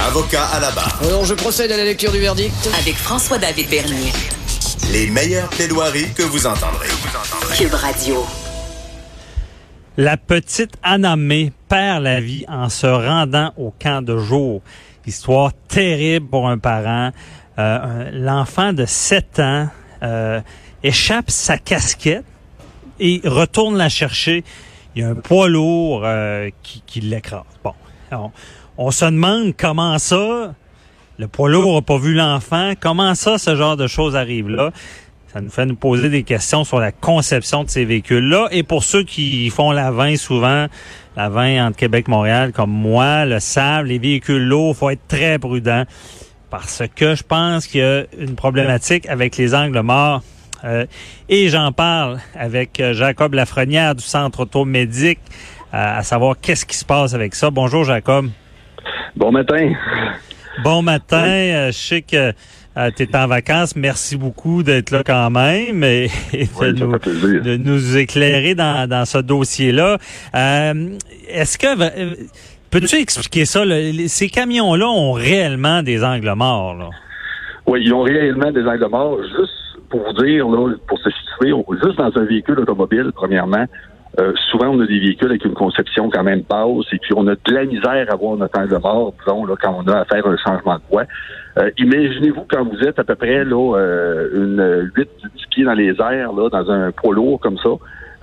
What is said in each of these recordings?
Avocat à la barre. Alors, je procède à la lecture du verdict. Avec François-David Bernier. Les meilleures plaidoiries que vous entendrez. Cube Radio. La petite Anamé perd la vie en se rendant au camp de jour. Histoire terrible pour un parent. Euh, L'enfant de 7 ans euh, échappe sa casquette et retourne la chercher. Il y a un poids lourd euh, qui, qui l'écrase. Bon, on, on se demande comment ça, le poids lourd n'a pas vu l'enfant, comment ça, ce genre de choses arrive là. Ça nous fait nous poser des questions sur la conception de ces véhicules-là. Et pour ceux qui font la 20 souvent, la 20 entre Québec Montréal, comme moi, le savent, les véhicules lourds, faut être très prudent. Parce que je pense qu'il y a une problématique avec les angles morts. Euh, et j'en parle avec euh, Jacob Lafrenière du Centre Automédic, euh, à savoir qu'est-ce qui se passe avec ça. Bonjour Jacob. Bon matin. Bon matin. Euh, je sais que euh, tu es en vacances. Merci beaucoup d'être là quand même et, et de, Oui, nous, de éclairer dans, dans ce dossier-là. Euh, Est-ce que... Peux-tu expliquer ça? là? Ces camions-là ont réellement des angles morts. Là. Oui, ils ont réellement des angles morts. Juste pour vous dire, là, pour se situer, juste dans un véhicule automobile, premièrement, euh, souvent on a des véhicules avec une conception quand même basse et puis on a de la misère à voir notre angle mort, disons, là, quand on a à faire un changement de voie. Euh, Imaginez-vous quand vous êtes à peu près là, euh, une 8 10 pieds dans les airs, là, dans un poids lourd comme ça.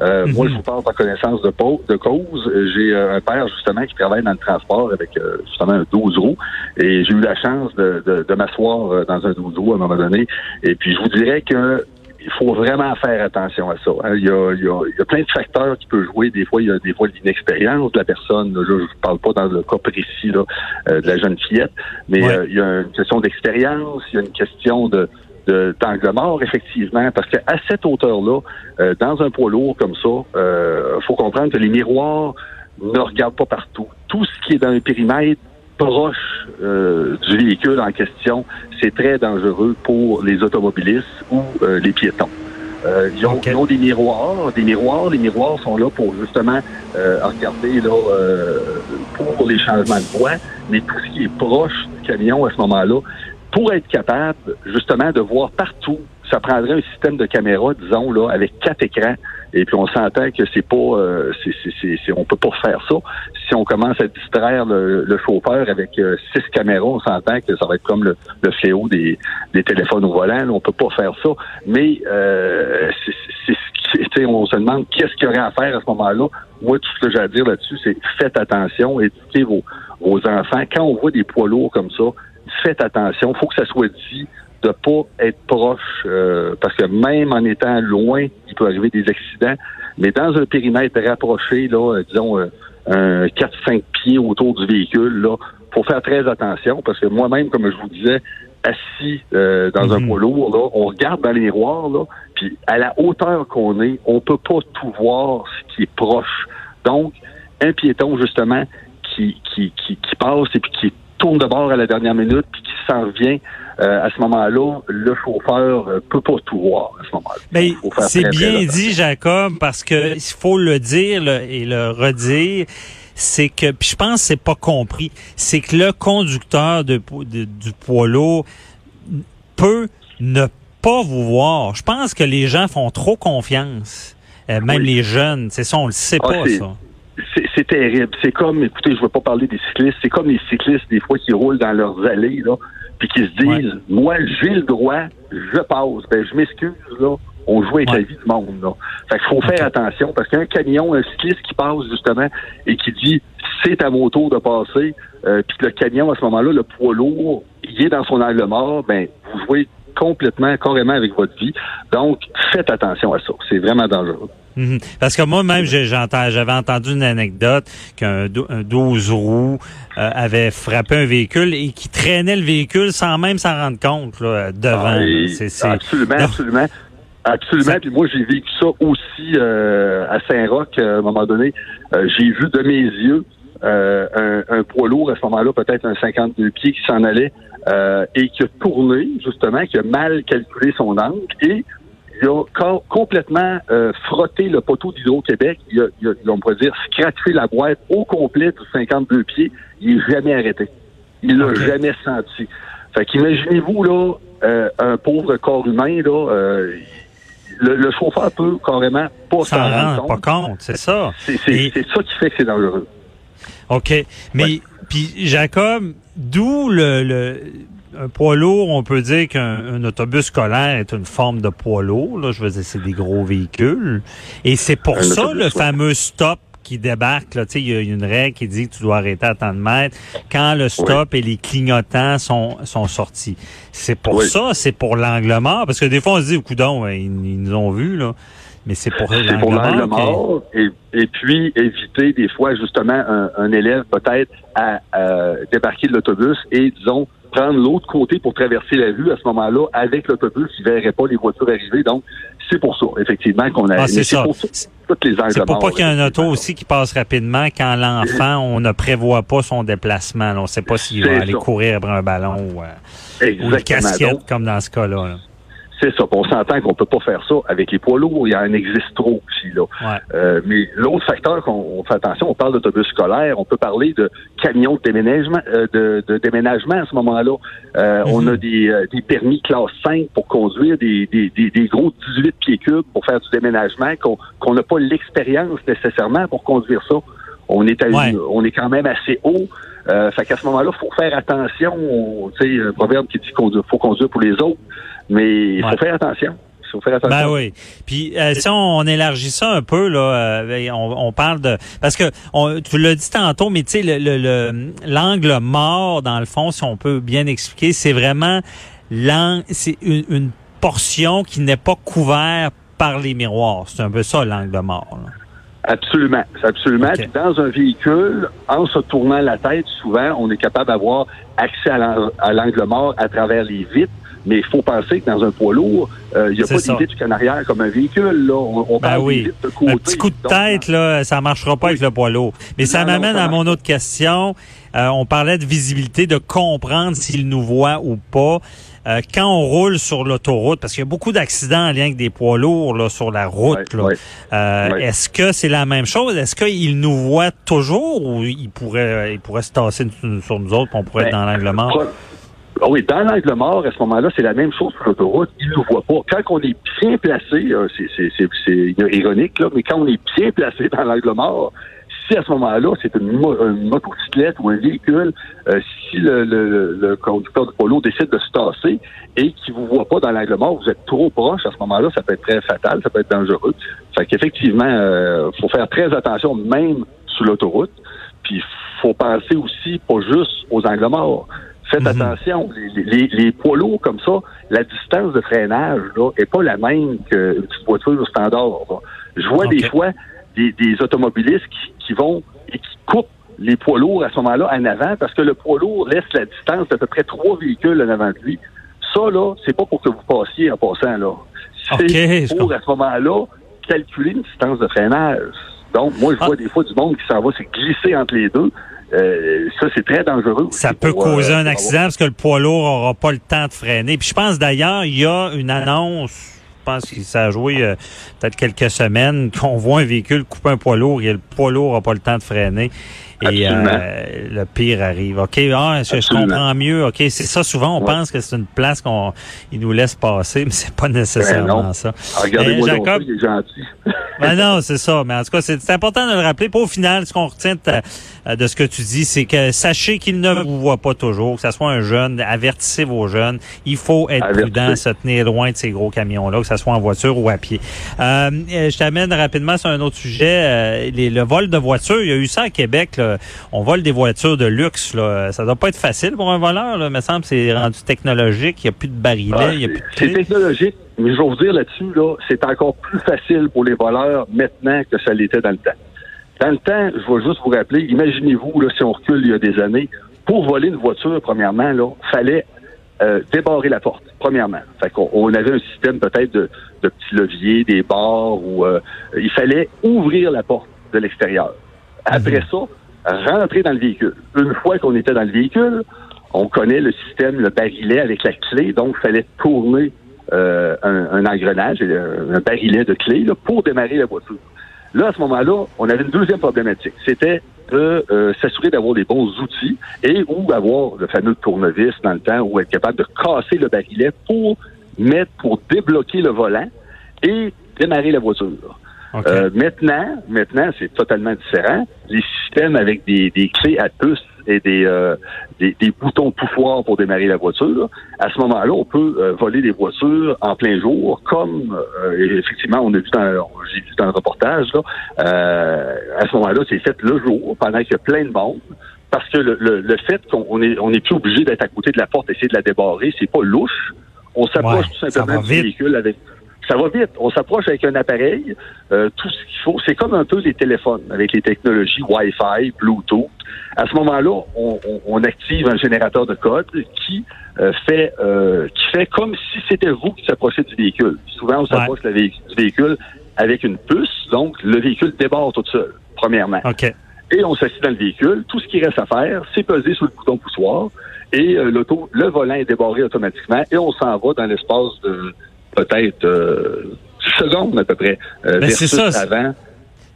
Euh, Mhm. Moi, je vous parle par connaissance de, de cause. Euh, J'ai euh, un père, justement, qui travaille dans le transport avec, euh, justement, un 12 roues. Et j'ai eu la chance de, de, de m'asseoir euh, dans un 12 roues à un moment donné. Et puis, je vous dirais que il faut vraiment faire attention à ça. hein. Il, y a, il, y a, il y a plein de facteurs qui peuvent jouer. Des fois, il y a des fois l'inexpérience de la personne. Là, je ne parle pas dans le cas précis là, euh, de la jeune fillette, mais Ouais. euh, il y a une question d'expérience, il y a une question de d'angle mort, effectivement, parce qu'à cette hauteur-là, euh, dans un poids lourd comme ça, euh, faut comprendre que les miroirs ne regardent pas partout. Tout ce qui est dans un périmètre proche euh, du véhicule en question, c'est très dangereux pour les automobilistes ou euh, les piétons. Euh, ils, ont, Ok. ils ont des miroirs, des miroirs. Les miroirs sont là pour justement euh, regarder là euh, pour les changements de voie, mais tout ce qui est proche du camion à ce moment-là, pour être capable justement de voir partout, ça prendrait un système de caméra, disons là, avec quatre écrans. Et puis on s'entend que c'est pas, euh, c'est, c'est, c'est, on peut pas faire ça. Si on commence à distraire le, le chauffeur avec euh, six caméras, on s'entend que ça va être comme le, le fléau des, des téléphones au volant. on peut pas faire ça. Mais euh, c'est, c'est, on se demande qu'est-ce qu'il y aurait à faire à ce moment-là. Moi, tout ce que j'ai à dire là-dessus, c'est faites attention, éduquez vos, vos enfants. Quand on voit des poids lourds comme ça, faites attention. Il faut que ça soit dit de pas être proche, euh, parce que même en étant loin, il peut arriver des accidents. Mais dans un périmètre rapproché, là, euh, disons euh, un 4-5 pieds autour du véhicule, là, faut faire très attention, parce que moi-même, comme je vous disais, assis euh, dans un Mhm. poids lourd, là, on regarde dans les miroirs, là, puis à la hauteur qu'on est, on peut pas tout voir ce qui est proche. Donc, un piéton, justement, qui, qui, qui, qui passe et puis qui tourne de bord à la dernière minute puis qui s'en vient, euh, à ce moment-là, le chauffeur euh, peut pas tout voir à ce moment-là. Faire c'est très bien dit, Jacob, parce que il faut le dire et le redire. C'est que, puis je pense que c'est pas compris, c'est que le conducteur de, de- du poids lourd peut ne pas vous voir. Je pense que les gens font trop confiance, euh, même Oui. les jeunes. C'est ça, on le sait Ah, pas ça. C'est terrible. C'est comme, écoutez, je veux pas parler des cyclistes, c'est comme les cyclistes, des fois, qui roulent dans leurs allées, là, puis qui se disent, moi, j'ai le droit, je passe. Ben, je m'excuse, là. On joue avec Ouais. la vie du monde, là. Fait qu'il faut faire attention, parce qu'un camion, un cycliste qui passe, justement, et qui dit, c'est à mon tour de passer, euh, puis que le camion, à ce moment-là, le poids lourd, il est dans son angle mort, ben, vous jouez complètement, carrément avec votre vie. Donc, faites attention à ça. C'est vraiment dangereux. Mhm. Parce que moi-même, j'avais entendu une anecdote qu'un dou- un 12 roues euh, avait frappé un véhicule et qui traînait le véhicule sans même s'en rendre compte là, devant. Ah, Absolument, Non. absolument. Absolument. Ça- Puis moi, j'ai vécu ça aussi euh, à Saint-Roch à un moment donné. Euh, j'ai vu de mes yeux euh, un, un poids lourd à ce moment-là, peut-être un 52 pieds qui s'en allait euh, et qui a tourné, justement, qui a mal calculé son angle et il a co- complètement euh, frotté le poteau d'Hydro-Québec. Il a, il a- on pourrait dire, scratché la boîte au complet de 52 pieds. Il n'est jamais arrêté. Il l'a jamais senti. Fait qu'imaginez-vous, là, euh, un pauvre corps humain, là, euh, le, le chauffeur peut carrément pas s'en en rendre rend compte. pas compte, c'est ça. C'est ça qui fait que c'est dangereux. OK. Mais, Ouais. puis Jacob, d'où le, le un poids lourd, on peut dire qu'un un autobus scolaire est une forme de poids lourd. Là, je veux dire, c'est des gros véhicules. Et c'est pour Un ça autobus, le ouais. fameux stop qui débarque. Là, Tu sais, il y a une règle qui dit que tu dois arrêter à tant de mètres quand le stop et les clignotants sont, sont sortis. C'est pour Oui. ça, c'est pour l'angle mort? Parce que des fois, on se dit, coudon, ils, ils nous ont vus, là. Mais c'est pour C'est pour l'angle mort. et, et puis éviter des fois justement un, un élève peut-être à, euh, débarquer de l'autobus et disons prendre l'autre côté pour traverser la rue à ce moment-là avec l'autobus, il verrait pas les voitures arriver. Donc c'est pour ça effectivement qu'on a Ah, c'est mais ça. pour toutes les C'est pour pas qu'il y ait un auto aussi qui passe rapidement quand l'enfant, on ne prévoit pas son déplacement. là. On ne sait pas s'il va aller courir après un ballon ou, euh, ou une casquette, Donc, comme dans ce cas-là. là. C'est ça. On s'entend qu'on peut pas faire ça avec les poids lourds. Il y en existe trop aussi là. Ouais. Euh, mais l'autre facteur qu'on on fait attention, on parle d'autobus scolaire, on peut parler de camions de déménagement, euh, de, de déménagement à ce moment-là. Euh, On a des, euh, des permis classe 5 pour conduire des, des, des, des gros 18 pieds cubes pour faire du déménagement, qu'on qu'on n'a pas l'expérience nécessairement pour conduire ça. On est à une- on est quand même assez haut. Euh, fait qu'à ce moment-là, faut faire attention. Tu sais, un proverbe qui dit qu'il faut conduire pour les autres, mais il faut Ouais. faire attention. Il faut faire attention. Ben oui. Puis euh, si on, on élargit ça un peu là, euh, on, on parle de parce que on, tu l'as dit tantôt, mais tu sais le- le- le- l'angle mort dans le fond, si on peut bien expliquer, c'est vraiment l'angle, c'est une, une portion qui n'est pas couverte par les miroirs. C'est un peu ça l'angle mort. là. Absolument, absolument. Puis dans un véhicule, en se tournant la tête, souvent, on est capable d'avoir accès à l'angle mort à travers les vitres. Mais il faut penser que dans un poids lourd, euh, il n'y a pas ça. des vitres canarières comme un véhicule. Là. On, on Ben parle oui. de côté. Un petit coup de Donc, tête, là, ça marchera pas avec le poids lourd. Mais ça m'amène à mon autre question. Euh, on parlait de visibilité, de comprendre s'il nous voit ou pas. Euh, quand on roule sur l'autoroute, parce qu'il y a beaucoup d'accidents en lien avec des poids lourds là, sur la route, là. ouais. Euh, est-ce que c'est la même chose? Est-ce qu'il nous voit toujours ou il pourrait il pourrait se tasser sur nous autres, puis on pourrait Ben, être dans l'angle mort? Ah oui, dans l'angle mort, à ce moment-là, c'est la même chose sur l'autoroute. Il ne nous voit pas. Quand on est bien placé, euh, c'est- ironique, là, mais quand on est bien placé dans l'angle mort, si à ce moment-là, c'est une, mo- une motocyclette ou un véhicule, euh, si le, le- le- le conducteur de polo décide de se tasser et qu'il vous voit pas dans l'angle mort, vous êtes trop proche, à ce moment-là, ça peut être très fatal, ça peut être dangereux. Fait qu'effectivement, euh, faut faire très attention, même sur l'autoroute. Puis faut penser aussi pas juste aux angles morts. Faites Mhm. attention, les, les, les poids lourds comme ça, la distance de freinage là, est pas la même qu'une petite voiture standard. là. Je vois des fois des, des automobilistes qui, qui vont et qui coupent les poids lourds à ce moment-là en avant parce que le poids lourd laisse la distance d'à peu près trois véhicules en avant de lui. Ça, là, c'est pas pour que vous passiez en passant, là. C'est pour, à ce moment-là, calculer une distance de freinage. Donc, moi, je Ah. vois des fois du monde qui s'en va se glisser entre les deux. Euh, ça, c'est très dangereux. Ça peut pour, causer euh, un accident parce que le poids lourd aura pas le temps de freiner. Puis je pense d'ailleurs, il y a une annonce, pense que ça a joué euh, peut-être quelques semaines, qu'on voit un véhicule couper un poids lourd et le poids lourd n'a pas le temps de freiner. Et euh, le pire arrive. OK, ah, je, je comprends mieux? OK, c'est ça. Souvent, on Ouais. pense que c'est une place qu'on il nous laisse passer, mais c'est pas nécessairement Ben non. ça. Ah, Regardez-moi Eh, donc Jacob? il est gentil. Ben non, c'est ça. Mais en tout cas, c'est important de le rappeler. Au final, ce qu'on retient de, euh, de ce que tu dis, c'est que sachez qu'il ne vous voit pas toujours, que ce soit un jeune, avertissez vos jeunes. Il faut être Avertissez. prudent, se tenir loin de ces gros camions-là, que ce soit en voiture ou à pied. Euh, je t'amène rapidement sur un autre sujet. euh, les- le vol de voitures, il y a eu ça à Québec. là. On vole des voitures de luxe. Là. Ça doit pas être facile pour un voleur. Là. Il me semble que c'est rendu technologique. Il n'y a plus de barilets, Ah, il n'y a plus de c'est technologique, mais je vais vous dire là-dessus, là, c'est encore plus facile pour les voleurs maintenant que ça l'était dans le temps. Dans le temps, je vais juste vous rappeler, imaginez-vous, là, si on recule il y a des années, pour voler une voiture, premièrement, là, fallait euh, débarrer la porte, premièrement. Fait qu'on on avait un système peut-être de, de petits leviers, des barres, ou euh, il fallait ouvrir la porte de l'extérieur. Après ça, rentrer dans le véhicule. Une fois qu'on était dans le véhicule, on connaît le système, le barillet avec la clé, donc il fallait tourner euh, un, un engrenage, euh, un barillet de clé là, pour démarrer la voiture. Là, à ce moment-là, on avait une deuxième problématique. C'était de euh, s'assurer d'avoir des bons outils et ou avoir le fameux tournevis dans le temps ou être capable de casser le barillet pour mettre, pour débloquer le volant et démarrer la voiture. Euh, maintenant, maintenant, c'est totalement différent. Les systèmes avec des, des clés à puce et des, euh, des, des boutons pouffoirs pour démarrer la voiture, à ce moment-là, on peut euh, voler des voitures en plein jour, comme euh, effectivement, on a vu dans j'ai vu dans le reportage, là, euh, à ce moment-là, c'est fait le jour, pendant qu'il y a plein de monde. Parce que le, le, le fait qu'on on est, on est plus obligé d'être à côté de la porte, essayer de la débarrer, c'est pas louche. On s'approche Ouais, tout simplement du vite. véhicule avec ça va vite. On s'approche avec un appareil, euh, tout ce qu'il faut. C'est comme un peu les téléphones avec les technologies Wi-Fi, Bluetooth. À ce moment-là, on, on- on active un générateur de code qui euh, fait euh, qui fait comme si c'était vous qui s'approchez du véhicule. Souvent, on s'approche vé- du véhicule avec une puce, donc le véhicule débarre tout seul, premièrement. OK. Et on s'assied dans le véhicule. Tout ce qui reste à faire, c'est peser sur le bouton poussoir et euh, l'auto, le volant est débarré automatiquement et on s'en va dans l'espace de peut-être euh, 10 secondes à peu près. Euh, Ben, c'est versus ça, avant.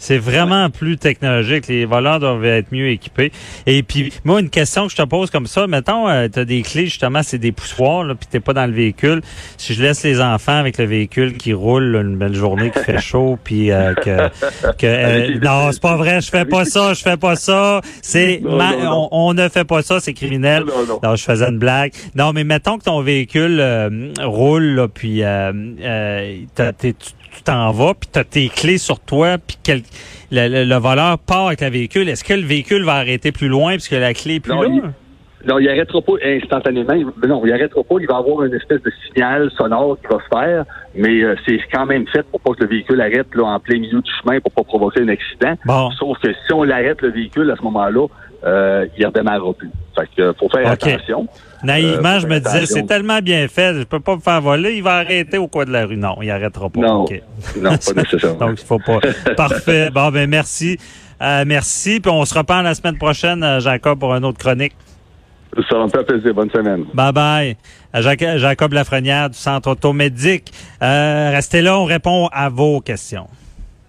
C'est vraiment plus technologique. Les voleurs doivent être mieux équipés. Et puis, moi, une question que je te pose comme ça, mettons, tu as des clés, justement, c'est des poussoirs, là, puis t'es pas dans le véhicule. Si je laisse les enfants avec le véhicule qui roule là, une belle journée, qui fait chaud, puis euh, que... que euh, non, c'est pas vrai, je fais pas ça, je fais pas ça. C'est ma-. On, on ne fait pas ça, c'est criminel. Non, non. Non, je faisais une blague. Non, mais mettons que ton véhicule euh, roule, là, puis euh, euh, t'as- t'es- tu t'en vas, puis tu as tes clés sur toi, puis quel- le, le- le voleur part avec le véhicule. Est-ce que le véhicule va arrêter plus loin puisque la clé est plus Non, il- Non, il arrêtera pas instantanément. Non, il arrêtera pas. Il va avoir une espèce de signal sonore qui va se faire, mais euh, c'est quand même fait pour pas que le véhicule arrête là, en plein milieu du chemin pour pas provoquer un accident. Bon. Sauf que si on l'arrête le véhicule à ce moment-là, euh, il redémarrera plus. Fait que euh, faut faire OK. attention. Naïvement, Euh, je me disais, c'est tellement bien fait, je peux pas me faire voler, il va arrêter au coin de la rue. Non, il arrêtera pas. Non, OK. non, pas nécessairement. Donc, il faut pas. Parfait. Bon, ben merci. Euh, merci. Puis on se reparle la semaine prochaine, Jacob, pour une autre chronique. Ça va me faire plaisir. Bonne semaine. Bye bye. Jac- Jacob Lafrenière du Centre automédique. Euh, restez là, on répond à vos questions.